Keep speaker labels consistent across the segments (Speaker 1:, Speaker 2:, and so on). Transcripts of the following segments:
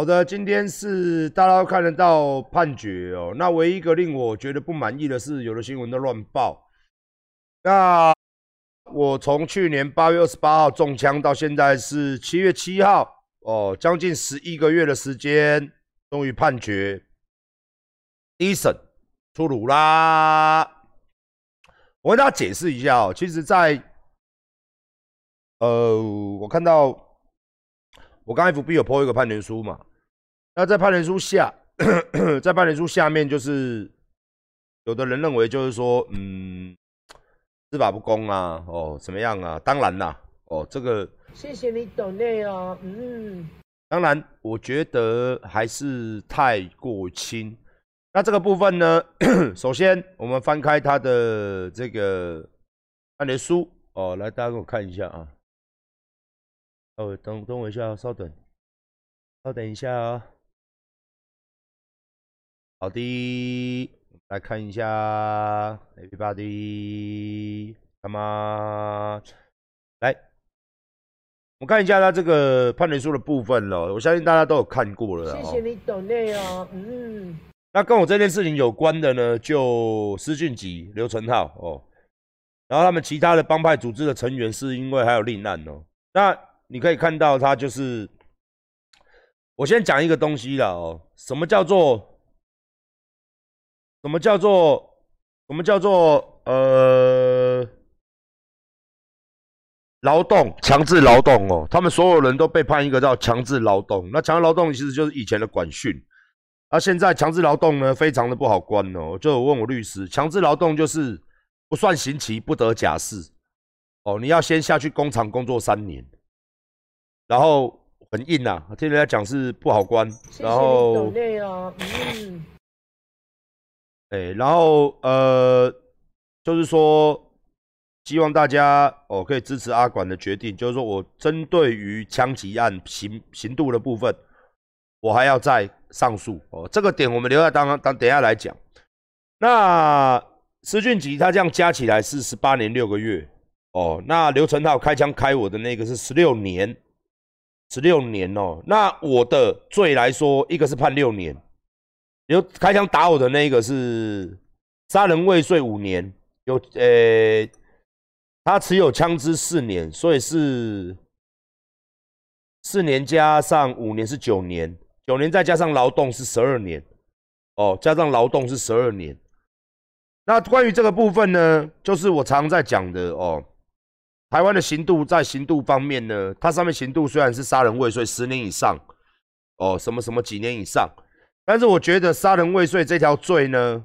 Speaker 1: 好的，今天是大家都看得到判决哦。那唯一一个令我觉得不满意的是，有的新闻都乱报。那我从去年八月二十八号中枪到现在是七月七号哦，将近十一个月的时间，终于判决一审出炉啦。我跟大家解释一下哦，其实，在呃，我看到我刚 FB 有 po 一个判决书嘛，那在判决书下，在判决书下面就是有的人认为就是说，嗯。司法不公啊，哦，怎么样啊？当然啦，哦，这个
Speaker 2: 谢谢你懂内哦，嗯，
Speaker 1: 当然，我觉得还是太过轻。那这个部分呢，首先我们翻开他的这个判决书，哦，来，大家给我看一下啊。哦，等等我一下，稍等，稍等一下啊。好的。来看一下，everybody，come on，来，我看一下他这个判决书的部分了。我相信大家都有看过了。
Speaker 2: 谢谢你懂内哦，嗯。
Speaker 1: 那跟我这件事情有关的呢，就施俊吉、刘成浩哦，然后他们其他的帮派组织的成员是因为还有另案哦。那你可以看到，他就是，我先讲一个东西了哦，什么叫做？什么叫做什么叫做呃劳动强制劳动哦？他们所有人都被判一个叫强制劳动。那强制劳动其实就是以前的管训，那现在强制劳动呢，非常的不好关哦。就我问我律师，强制劳动就是不算刑期，不得假释哦。你要先下去工厂工作三年，然后很硬呐，听人家讲是不好关，然后
Speaker 2: 累啊，嗯。
Speaker 1: 哎，然后呃，就是说，希望大家哦可以支持阿管的决定，就是说我针对于枪击案刑刑度的部分，我还要再上诉哦。这个点我们留在当当等下来讲。那施俊吉他这样加起来是十八年六个月哦。那刘成浩开枪开我的那个是十六年，十六年哦。那我的罪来说，一个是判六年。有开枪打我的那个是杀人未遂五年，有呃，他持有枪支四年，所以是四年加上五年是九年，九年再加上劳动是十二年，哦，加上劳动是十二年。那关于这个部分呢，就是我常常在讲的哦，台湾的刑度在刑度方面呢，它上面刑度虽然是杀人未遂十年以上，哦，什么什么几年以上。但是我觉得杀人未遂这条罪呢，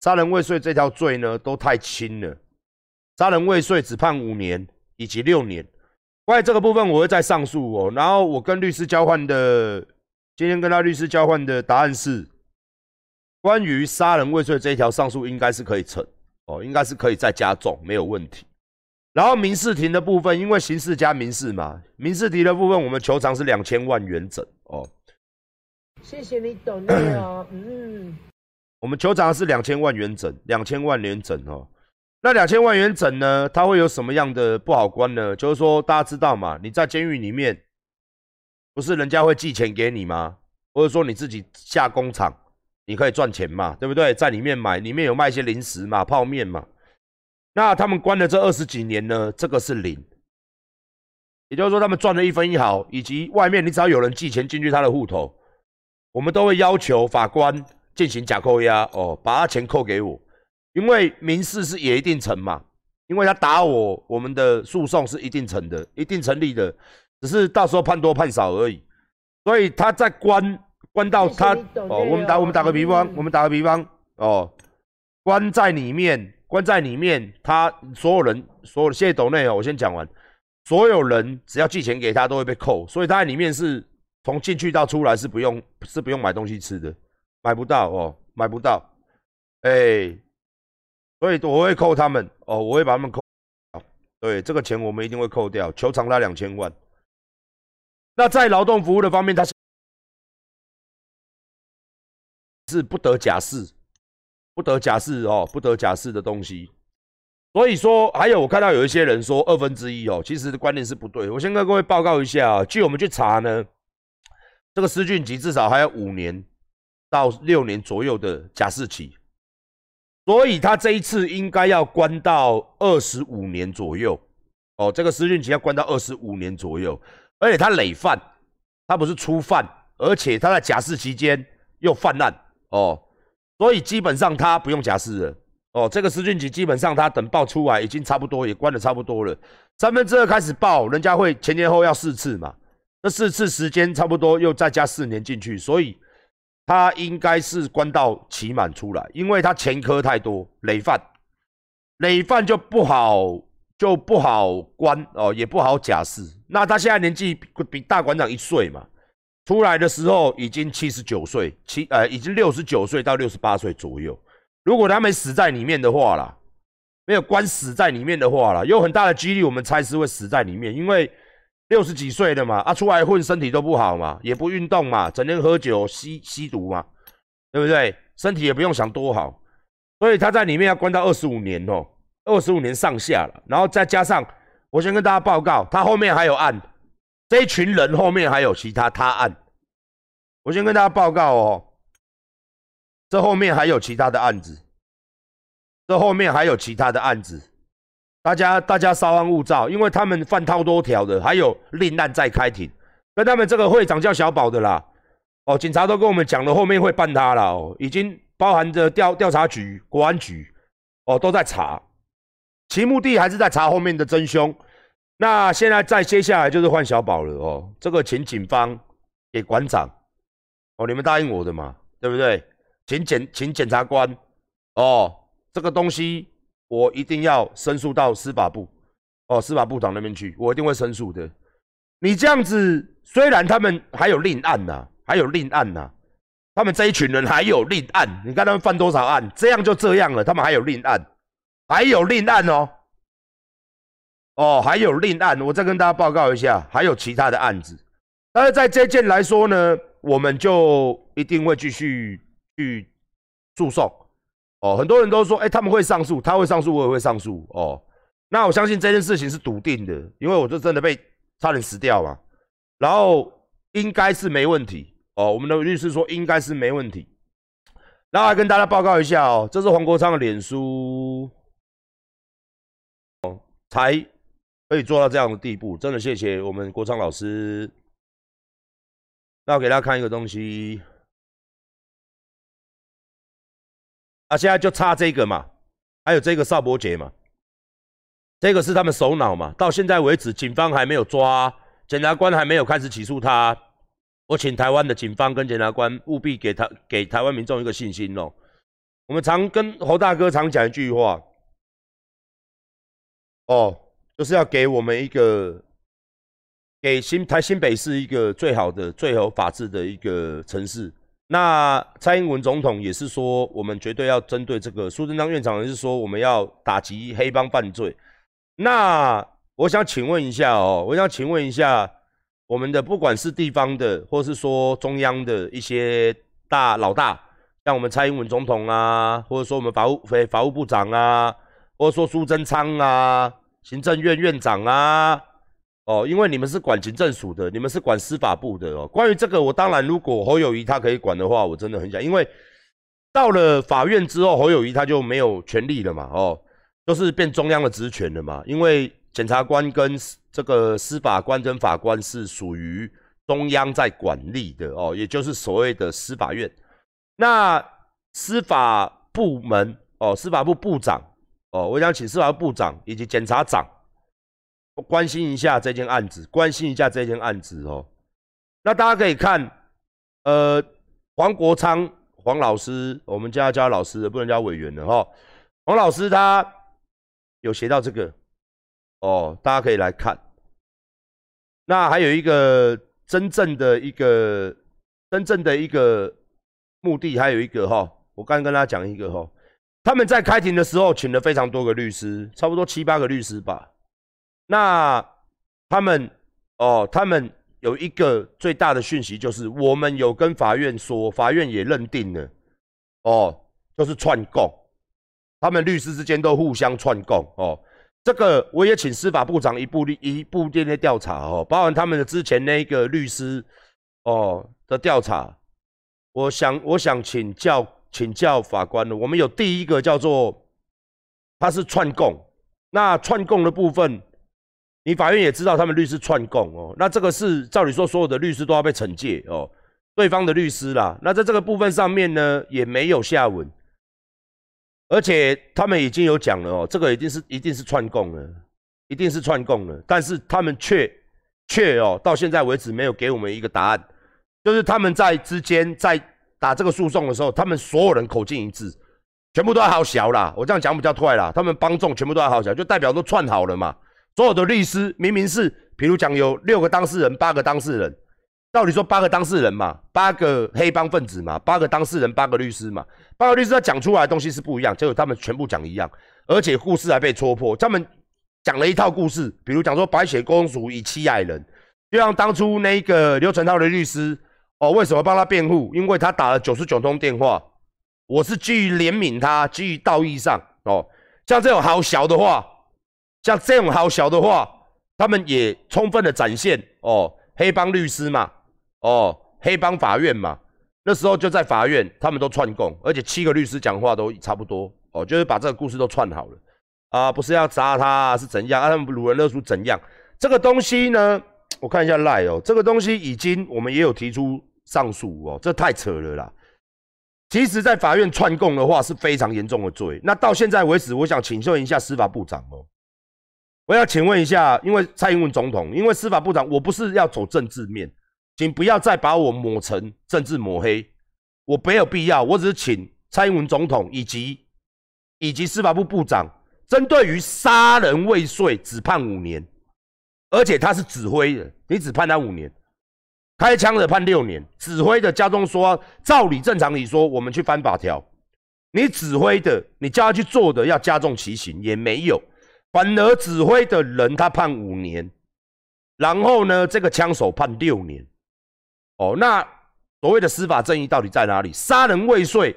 Speaker 1: 杀人未遂这条罪呢都太轻了。杀人未遂只判五年以及六年。关于这个部分，我会再上诉哦。然后我跟律师交换的，今天跟他律师交换的答案是，关于杀人未遂这一条上诉应该是可以成哦，应该是可以再加重，没有问题。然后民事庭的部分，因为刑事加民事嘛，民事庭的部分我们求偿是两千万元整哦。
Speaker 2: 谢谢你懂的哦，嗯，
Speaker 1: 我们酋长是两千万元整，两千万元整哦。那两千万元整呢，它会有什么样的不好关呢？就是说大家知道嘛，你在监狱里面，不是人家会寄钱给你吗？或者说你自己下工厂，你可以赚钱嘛，对不对？在里面买，里面有卖一些零食嘛，泡面嘛。那他们关了这二十几年呢，这个是零，也就是说他们赚了一分一毫，以及外面你只要有人寄钱进去他的户头。我们都会要求法官进行假扣押哦，把他钱扣给我，因为民事是也一定成嘛，因为他打我，我们的诉讼是一定成的，一定成立的，只是到时候判多判少而已。所以他在关关到他哦，我们打我们打个比方，我们打个比方哦，关在里面，关在里面，他所有人所有谢谢斗内哦，我先讲完，所有人只要寄钱给他都会被扣，所以他在里面是。从进去到出来是不用是不用买东西吃的，买不到哦，买不到，哎，所以我会扣他们哦，我会把他们扣，对，这个钱我们一定会扣掉，求偿他两千万。那在劳动服务的方面，他是是不得假释，不得假释哦，不得假释的东西。所以说，还有我看到有一些人说二分之一哦，其实的观念是不对。我先跟各位报告一下，据我们去查呢。这个施俊吉至少还有五年到六年左右的假释期，所以他这一次应该要关到二十五年左右。哦，这个施俊吉要关到二十五年左右，而且他累犯，他不是初犯，而且他在假释期间又犯案哦，所以基本上他不用假释了。哦，这个施俊吉基本上他等报出来已经差不多，也关的差不多了。三分之二开始报，人家会前前后要四次嘛，这四次时间差不多又再加四年进去，所以他应该是关到期满出来，因为他前科太多，累犯，累犯就不好就不好关哦，也不好假释。那他现在年纪比大馆长一岁嘛，出来的时候已经七十九岁，七呃已经六十九岁到六十八岁左右。如果他没死在里面的话啦，没有关死在里面的话啦，有很大的几率我们猜是会死在里面，因为六十几岁的嘛，啊出来混身体都不好嘛，也不运动嘛，整天喝酒吸吸毒嘛，对不对？身体也不用想多好，所以他在里面要关到二十五年哦，二十五年上下了，然后再加上我先跟大家报告，他后面还有案，这一群人后面还有其他他案，我先跟大家报告哦。这后面还有其他的案子，这后面还有其他的案子，大家大家稍安勿躁，因为他们犯超多条的，还有另案再开庭，跟他们这个会长叫小宝的啦，哦，警察都跟我们讲了，后面会办他了哦，已经包含着调调查局、国安局，哦，都在查，其目的还是在查后面的真凶。那现在再接下来就是换小宝了哦，这个请警方给馆长，哦，你们答应我的嘛，对不对？请检，请检察官，哦，这个东西我一定要申诉到司法部，哦，司法部长那边去，我一定会申诉的。你这样子，虽然他们还有另案呐，还有另案呐，他们这一群人还有另案，你看他们犯多少案？这样就这样了，他们还有另案，还有另案哦，哦，还有另案，我再跟大家报告一下，还有其他的案子。但是在这件来说呢，我们就一定会继续。去诉讼哦，很多人都说，哎，他们会上诉，他会上诉，我也会上诉哦。那我相信这件事情是笃定的，因为我就真的被差点死掉嘛。然后应该是没问题哦，我们的律师说应该是没问题。然后跟大家报告一下哦，这是黄国昌的脸书哦，才可以做到这样的地步，真的谢谢我们国昌老师。那我给大家看一个东西。那现在就差这个嘛，还有这个邵伯杰嘛，这个是他们首脑嘛。到现在为止，警方还没有抓，检察官还没有开始起诉他。我请台湾的警方跟检察官务必给他给台湾民众一个信心哦。我们常跟侯大哥常讲一句话，哦，就是要给我们一个给新台新北市一个最好的、最有法治的一个城市。那蔡英文总统也是说，我们绝对要针对这个。苏贞昌院长也是说，我们要打击黑帮犯罪。那我想请问一下哦，我想请问一下，我们的不管是地方的，或是说中央的一些大老大，像我们蔡英文总统啊，或者说我们法务法法务部长啊，或者说苏贞昌啊，行政院院长啊。哦，因为你们是管行政署的，你们是管司法部的哦。关于这个，我当然如果侯友谊他可以管的话，我真的很想，因为到了法院之后，侯友谊他就没有权利了嘛，哦，都是变中央的职权了嘛。因为检察官跟这个司法官跟法官是属于中央在管理的哦，也就是所谓的司法院。那司法部门哦，司法部部长哦，我想请司法部长以及检察长。关心一下这件案子，关心一下这件案子哦。那大家可以看，呃，黄国昌黄老师，我们叫他叫老师，不能叫委员的哈。黄老师他有写到这个哦，大家可以来看。那还有一个真正的一个真正的一个目的，还有一个哈，我刚跟大家讲一个哈，他们在开庭的时候请了非常多个律师，差不多七八个律师吧。那他们哦，他们有一个最大的讯息，就是我们有跟法院说，法院也认定了，哦，就是串供，他们律师之间都互相串供哦。这个我也请司法部长一步一步一步调查哦，包含他们的之前那个律师哦的调查，我想我想请教请教法官了。我们有第一个叫做他是串供，那串供的部分，你法院也知道他们律师串供哦，那这个是照理说所有的律师都要被惩戒哦，对方的律师啦，那在这个部分上面呢也没有下文。而且他们已经有讲了哦，这个一定是一定是串供了，一定是串供了。但是他们却却哦，到现在为止没有给我们一个答案，就是他们在之间在打这个诉讼的时候，他们所有人口径一致，全部都要好小啦。我这样讲比较快啦，他们帮众全部都要好小，就代表都串好了嘛。所有的律师明明是，比如讲有六个当事人，八个当事人。到底说八个当事人嘛，八个黑帮分子嘛，八个当事人，八个律师嘛，八个律师他讲出来的东西是不一样，结果他们全部讲一样，而且故事还被戳破。他们讲了一套故事，比如讲说白雪公主以妻爱人，就像当初那个刘成涛的律师哦，为什么帮他辩护？因为他打了九十九通电话，我是基于怜悯他，基于道义上哦，像这种好小的话，像这种好小的话，他们也充分的展现哦，黑帮律师嘛。哦，黑帮法院嘛，那时候就在法院，他们都串供，而且七个律师讲话都差不多，哦，就是把这个故事都串好了，啊，不是要杀他是怎样，啊，他们掳人勒赎怎样？这个东西呢，我看一下赖哦，这个东西已经我们也有提出上诉哦，这太扯了啦。其实，在法院串供的话是非常严重的罪。那到现在为止，我想请问一下司法部长哦，我要请问一下，因为蔡英文总统，因为司法部长，我不是要走政治面。请不要再把我抹成政治抹黑，我没有必要。我只是请蔡英文总统以及以及司法部部长，针对于杀人未遂只判五年，而且他是指挥的，你只判他五年，开枪的判六年，指挥的家中说，照理正常理说，我们去翻法条，你指挥的，你叫他去做的要加重其刑，也没有，反而指挥的人他判五年，然后呢，这个枪手判六年。哦，那所谓的司法正义到底在哪里？杀人未遂，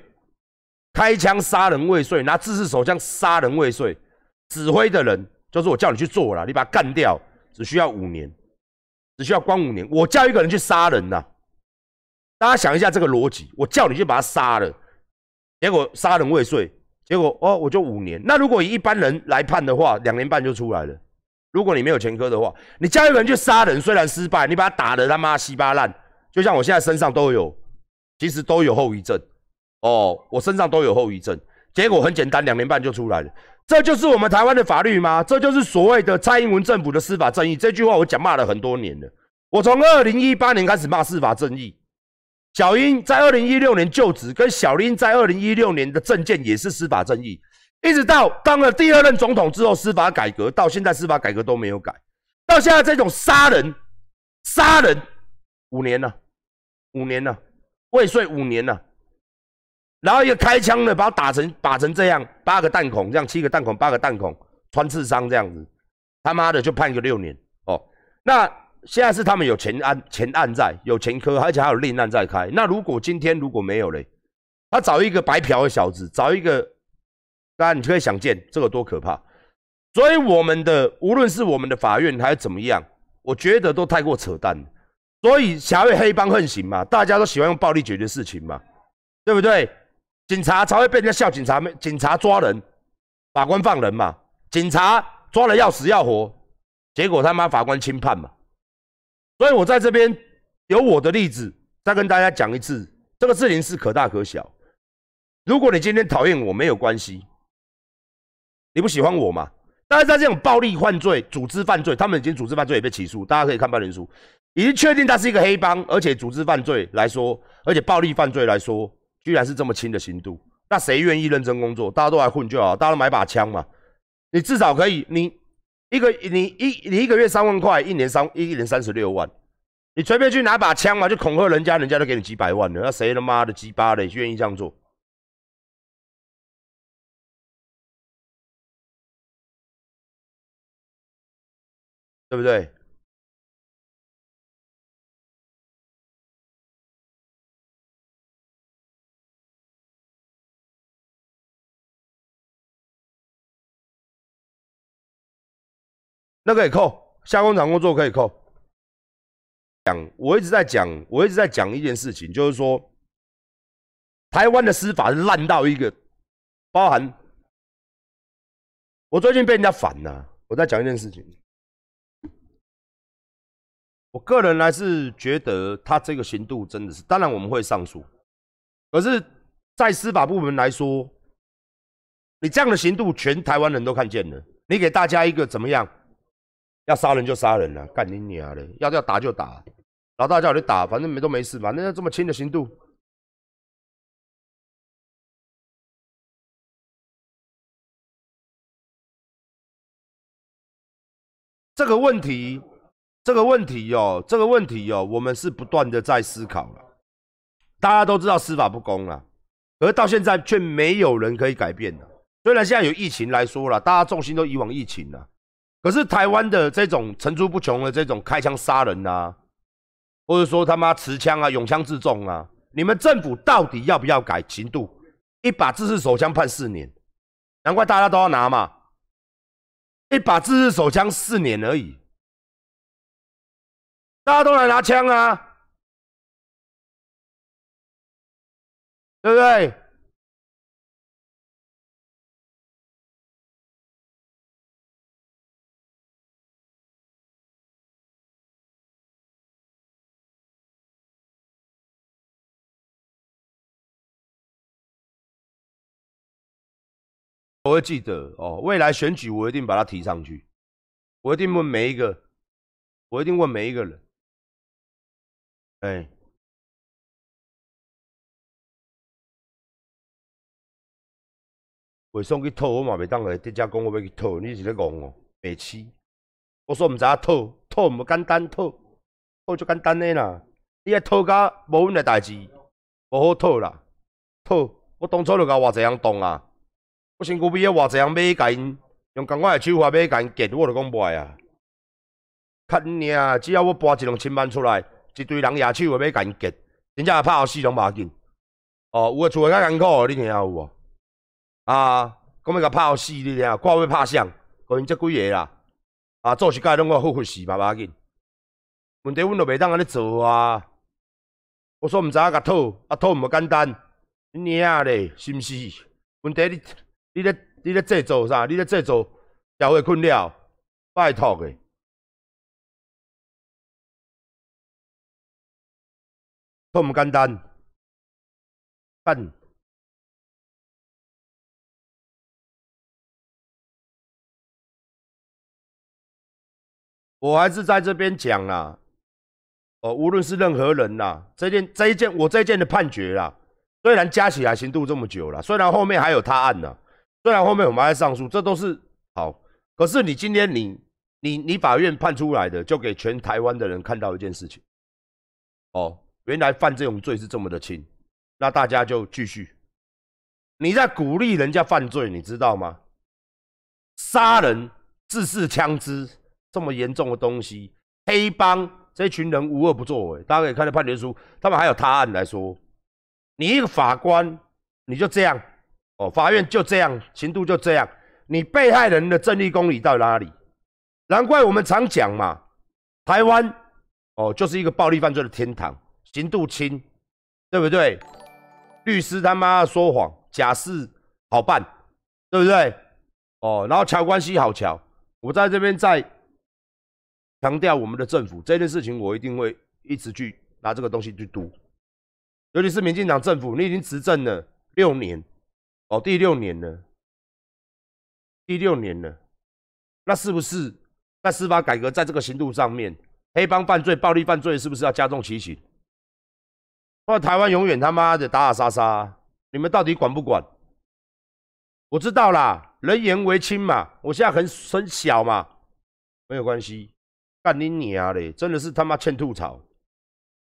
Speaker 1: 开枪杀人未遂，拿自制手枪杀人未遂，指挥的人就是我叫你去做了，你把他干掉，只需要五年，只需要关五年。我叫一个人去杀人呐，大家想一下这个逻辑，我叫你去把他杀了，结果杀人未遂，结果哦我就五年。那如果以一般人来判的话，两年半就出来了。如果你没有前科的话，你叫一个人去杀人，虽然失败，你把他打的他妈稀巴烂。就像我现在身上都有，其实都有后遗症哦，我身上都有后遗症，结果很简单，两年半就出来了。这就是我们台湾的法律吗？这就是所谓的蔡英文政府的司法正义？这句话我讲骂了很多年了。我从二零一八年开始骂司法正义，小英在二零一六年就职，跟小英在二零一六年的政见也是司法正义，一直到当了第二任总统之后，司法改革到现在，司法改革都没有改，到现在这种杀人杀人五年了。五年了，未遂五年了，然后一个开枪的把他打成打成这样，八个弹孔，这样七个弹孔，八个弹孔，穿刺伤这样子，他妈的就判个六年哦。那现在是他们有前案前案在，有前科，而且还有另案在开。那如果今天如果没有嘞，他找一个白嫖的小子，找一个，当然你可以想见这个多可怕。所以我们的无论是我们的法院还是怎么样，我觉得都太过扯淡。所以才会黑帮横行嘛，大家都喜欢用暴力解决事情嘛，对不对？警察才会被人家笑，警察没警察抓人，法官放人嘛，警察抓了要死要活，结果他妈法官轻判嘛。所以我在这边有我的例子，再跟大家讲一次，这个事情是可大可小。如果你今天讨厌我没有关系，你不喜欢我嘛？但是在这种暴力犯罪、组织犯罪，他们已经组织犯罪也被起诉，大家可以看判决书。已经确定他是一个黑帮，而且组织犯罪来说，而且暴力犯罪来说，居然是这么轻的刑度。那谁愿意认真工作？大家都来混就好，大家都买把枪嘛。你至少可以，你一个你一你一个月三万块，一年三一年三十六万，你随便去拿把枪嘛，就恐吓人家，人家都给你几百万了。那谁他妈的鸡巴的愿意这样做？对不对？那可以扣，下工厂工作可以扣。讲，我一直在讲，我一直在讲一件事情，就是说，台湾的司法烂到一个，包含我最近被人家反了，我在讲一件事情，我个人还是觉得他这个刑度真的是，当然我们会上诉，可是，在司法部门来说，你这样的刑度，全台湾人都看见了，你给大家一个怎么样？要杀人就杀人了，干你娘的！要要打就打，老大叫你打，反正没都没事，反正这么轻的刑度。这个问题，这个问题哦，这个问题哦，我们是不断的在思考了。大家都知道司法不公了，而到现在却没有人可以改变的。虽然现在有疫情来说了，大家重心都移往疫情了。可是台湾的这种层出不穷的这种开枪杀人啊，或者说他妈持枪啊、拥枪自重啊，你们政府到底要不要改刑度？一把自制手枪判四年，难怪大家都要拿嘛。一把自制手枪四年而已，大家都来拿枪啊，对不对？我会记得哦，未来选举我一定把它提上去，我一定问每一个，我一定问每一个人，哎，为送去偷我嘛袂当来，直接讲我要去偷，你是咧讲哦，白痴！我说唔知影偷，偷唔简单，偷，偷就简单的啦，你爱偷甲无阮的代志，无好偷啦，偷，我当初就甲偌济人动啊。我身躯边偌济人买甲因用共我诶手法买甲因结，我就讲袂啊！看你啊，只要我拨一两千万出来，一堆人野手要甲因结，真正拍互死拢无要紧。哦，有诶厝诶较艰苦，你听有无？啊，讲要甲拍互死，你听，看要拍啥？互因即几个啦，啊，做一届拢我好死嘛，无要紧。问题阮就袂当安尼做啊！我说毋知影甲讨，啊讨毋简单，你娘咧，是毋是？问题你。你咧你咧制造啥？你咧制造社会困扰，拜托诶！都唔简单，笨。我还是在这边讲啦，哦，无论是任何人啦，这件这一件我这一件的判决啦，虽然加起来刑度这么久了，虽然后面还有他案呢。虽然后面我们还在上诉，这都是好。可是你今天你你你法院判出来的，就给全台湾的人看到一件事情。哦，原来犯这种罪是这么的轻，那大家就继续。你在鼓励人家犯罪，你知道吗？杀人、自制枪支这么严重的东西，黑帮这群人无恶不作为。大家可以看到判决书，他们还有他案来说，你一个法官你就这样。哦，法院就这样，刑度就这样。你被害人的正义公理到哪里？难怪我们常讲嘛，台湾哦就是一个暴力犯罪的天堂，刑度轻，对不对？律师他妈说谎，假释好办，对不对？哦，然后桥关系好桥。我在这边再强调我们的政府这件事情，我一定会一直去拿这个东西去读。尤其是民进党政府，你已经执政了六年。哦，第六年了，第六年了，那是不是在司法改革在这个刑度上面，黑帮犯罪、暴力犯罪是不是要加重其刑？或台湾永远他妈的打打杀杀，你们到底管不管？我知道啦，人言为轻嘛，我现在很很小嘛，没有关系，干你娘嘞！真的是他妈欠吐槽。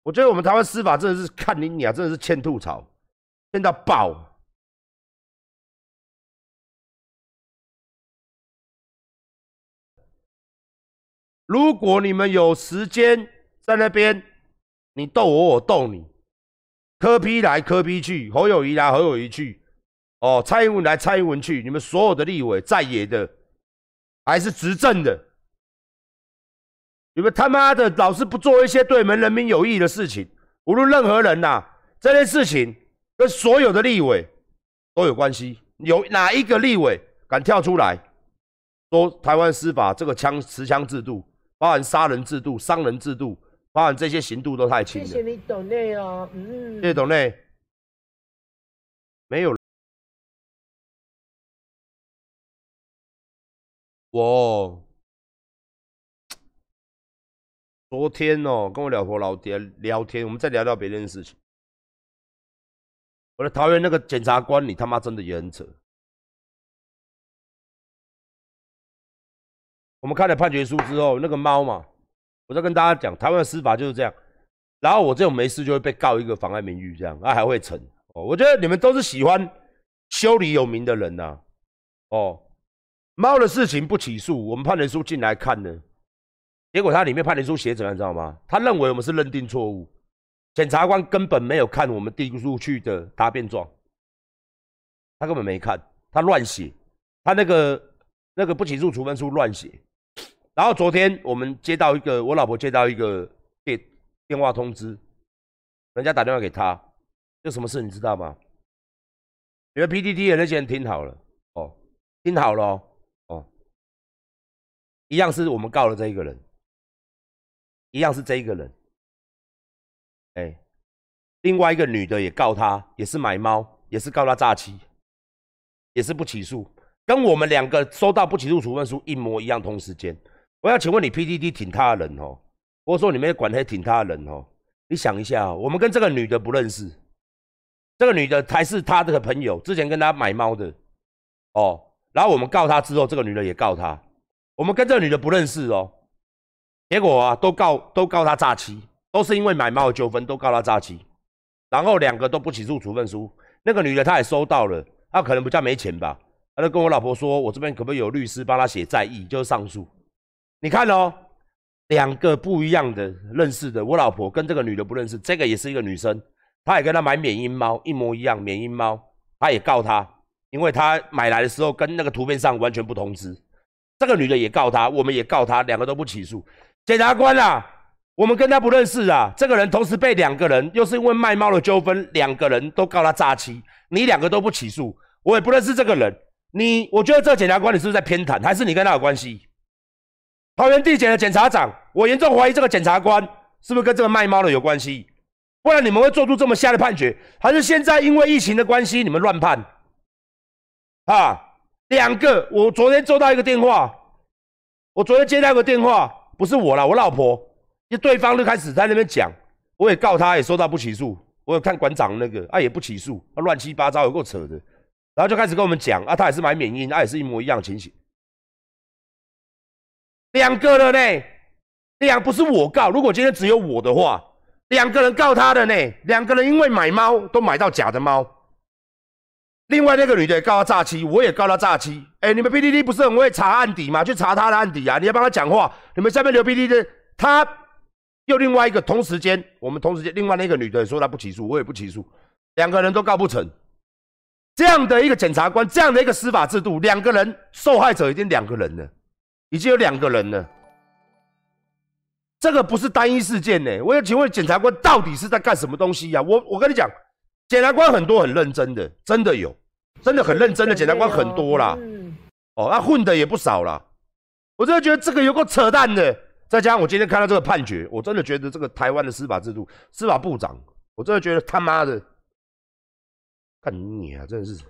Speaker 1: 我觉得我们台湾司法真的是看你娘，真的是欠吐槽，欠到爆。如果你们有时间在那边，你逗我，我逗你，科批来科批去，侯友谊来侯友谊去，哦，蔡英文来蔡英文去，你们所有的立委在野的，还是执政的，你们他妈的老是不做一些对门人民有益的事情，无论任何人呐、这件事情跟所有的立委都有关系。有哪一个立委敢跳出来说台湾司法这个枪持枪制度，包含杀人制度、伤人制度，包含这些刑度都太轻了？
Speaker 2: 谢谢你懂内哦，嗯，
Speaker 1: 谢谢董内，没有。我昨天哦，跟我老婆老爹聊天，我们再聊聊别的事情。我的桃园那个检察官，你他妈真的也很扯。我们看了判决书之后，那个猫嘛，我在跟大家讲，台湾的司法就是这样。然后我这种没事就会被告一个妨碍名誉，这样，啊还会成。哦，我觉得你们都是喜欢修理有名的人呐、哦，猫的事情不起诉，我们判决书进来看呢，结果他里面判决书写怎样，你知道吗？他认为我们是认定错误，检察官根本没有看我们递出去的答辩状，他根本没看，他乱写，他那个那个不起诉处分书乱写。然后昨天我们接到一个，我老婆接到一个电电话通知，人家打电话给他，这什么事你知道吗？你们 PTT 的那些人听好了哦，听好了，哦，一样是我们告了这一个人，一样是这一个人，哎，另外一个女的也告他，也是买猫，也是告他诈欺，也是不起诉，跟我们两个收到不起诉处分书一模一样，同时间。我要请问你，PDD 挺他的人哦，或者说你们管黑挺他的人哦，你想一下、哦，我们跟这个女的不认识，这个女的才是他的朋友，之前跟他买猫的哦，然后我们告他之后，这个女的也告他，我们跟这个女的不认识哦，结果啊都告都告他诈欺，都是因为买猫的纠纷都告他诈欺，然后两个都不起诉处分书，那个女的她也收到了，她可能比较没钱吧，她就跟我老婆说，我这边可不可以有律师帮她写再议，就是上诉。你看哦，两个不一样的认识的，我老婆跟这个女的不认识，这个也是一个女生，她也跟她买缅因猫一模一样，缅因猫，她也告她，因为她买来的时候跟那个图片上完全不同只。这个女的也告她，我们也告她，两个都不起诉。检察官啊，我们跟他不认识啊，这个人同时被两个人，又是因为卖猫的纠纷，两个人都告他诈欺，你两个都不起诉，我也不认识这个人，你我觉得这个检察官你是不是在偏袒，还是你跟他有关系？桃园地检的检察长，我严重怀疑这个检察官是不是跟这个卖猫的有关系？不然你们会做出这么瞎的判决，还是现在因为疫情的关系你们乱判？啊，两个，我昨天收到一个电话，我昨天接到一个电话，不是我啦，我老婆，就对方就开始在那边讲，我也告他，也收到不起诉，我有看馆长那个，啊也不起诉，啊乱七八糟，有够扯的，然后就开始跟我们讲，啊他也是买免疫，啊也是一模一样的情形。两个了呢，两不是我告，如果今天只有我的话，两个人告他的呢，两个人因为买猫都买到假的猫。另外那个女的告他诈欺，我也告他诈欺。哎，你们 PDD 不是很会查案底吗？去查他的案底啊！你要帮他讲话。你们下面留 PDD，他又另外一个同时间，我们同时间另外那个女的说她不起诉，我也不起诉，两个人都告不成。这样的一个检察官，这样的一个司法制度，两个人受害者已经两个人了。已经有两个人了，这个不是单一事件呢。我要请问检察官到底是在干什么东西呀、我我跟你讲，检察官很多很认真的，真的有，真的很认真的检察官很多啦。
Speaker 2: 嗯，
Speaker 1: 哦，那混的也不少啦。我真的觉得这个有够扯淡的。再加上我今天看到这个判决，我真的觉得这个台湾的司法制度，司法部长，我真的觉得他妈的，看你啊，真的是